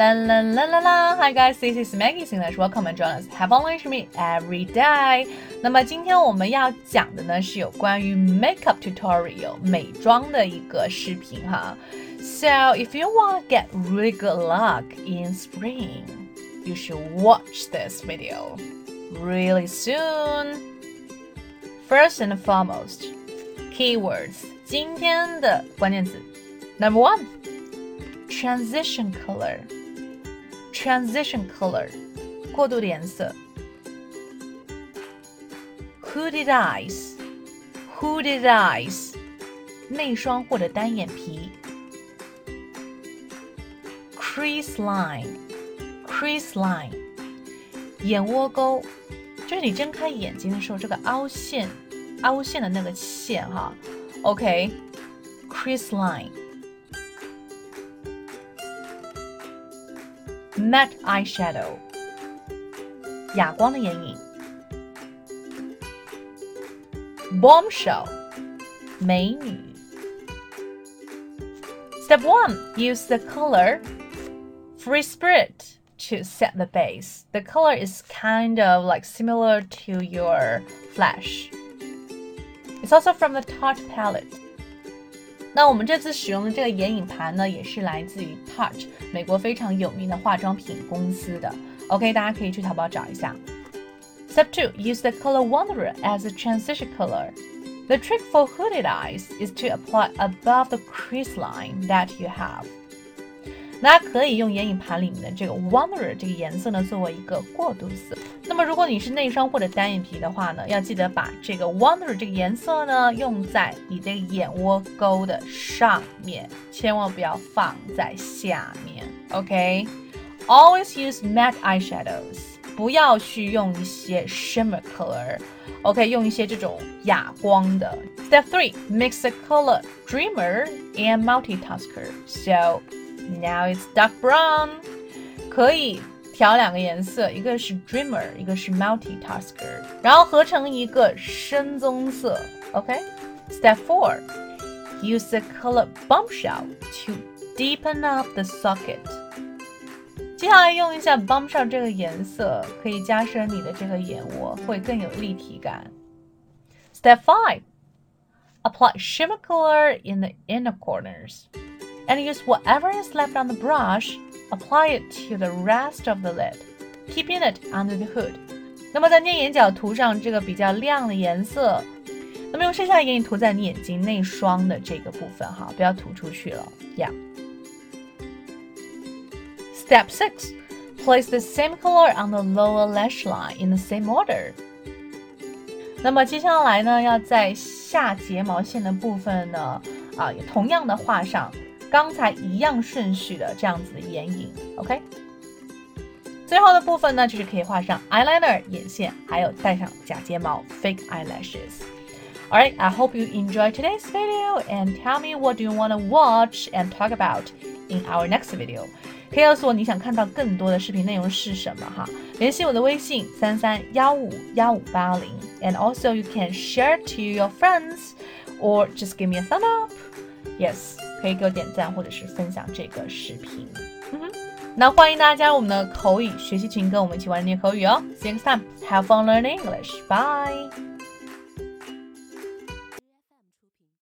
La la la la la! Hi guys, this is Maggie. English. Welcome and join us. Have fun with me every day. 那么今天我们要讲的呢是有关于 makeup tutorial 美妆的一个视频哈。So if you want to get really good luck in spring, you should watch this video really soon. First and foremost, keywords 今天的关键词 Number one, transition color. Transition color，过渡的颜色。Hooded eyes，hooded eyes，内双或者单眼皮。Crease line，crease line，眼窝沟，就是你睁开眼睛的时候，这个凹陷、凹陷的那个线哈。OK，crease line。 matte eyeshadow，哑光的眼影。bombshell，美女。Step one, use the color Free Spirit to set the base. The color is kind of like similar to your flash. It's also from the Tarte palette. 那我们这次使用的这个眼影盘呢，也是来自于 Touch 美国非常有名的化妆品公司的。OK，大家可以去淘宝找一下。Step two, use the color Wanderer as a transition color. The trick for hooded eyes is to apply above the crease line that you have. 大家可以用眼影盘里面的这个 Wanderer 这个颜色呢，作为一个过渡色。那么如果你是内双或者单眼皮的话呢，要记得把这个 Wanderer 这个颜色呢，用在你的眼窝沟的上面，千万不要放在下面。OK，always use matte eyeshadows，不要去用一些 shimmer color。OK，用一些这种哑光的。Step three, mix the color Dreamer and Multitasker. So Now it's dark brown，可以调两个颜色，一个是 Dreamer，一个是 Multitasker，然后合成一个深棕色。OK，Step four, use the color Bombshell to deepen up the socket。接下来用一下 Bombshell 这个颜色，可以加深你的这个眼窝，会更有立体感。Step five, apply shimmer color in the inner corners and use whatever is left on the brush, apply it to the rest of the lid, keeping it under the hood. 那么在捏眼角涂上这个比较亮的颜色，那么用剩下的眼影涂在你眼睛内双的这个部分哈，不要涂出去了，Yeah. Step six, place the same color on the lower lash line in the same order. 那么接下来呢，要在下睫毛线的部分呢，啊，也同样的画上 刚才一样顺序的这样子的眼影，OK。最后的部分呢，就是可以画上 eyeliner 眼线，还有戴上假睫毛 fake eyelashes。Alright, I hope you enjoyed today's video and tell me what do you want to watch and talk about in our next video. 可以告诉我你想看到更多的视频内容是什么哈？联系我的微信三三幺五幺五八零，and also you can share to your friends or just give me a thumb up. Yes. 可以给我点赞或者是分享这个视频。嗯那欢迎大家加入我们的口语学习群，跟我们一起玩练口语哦。See you next time. Have fun learning English. Bye.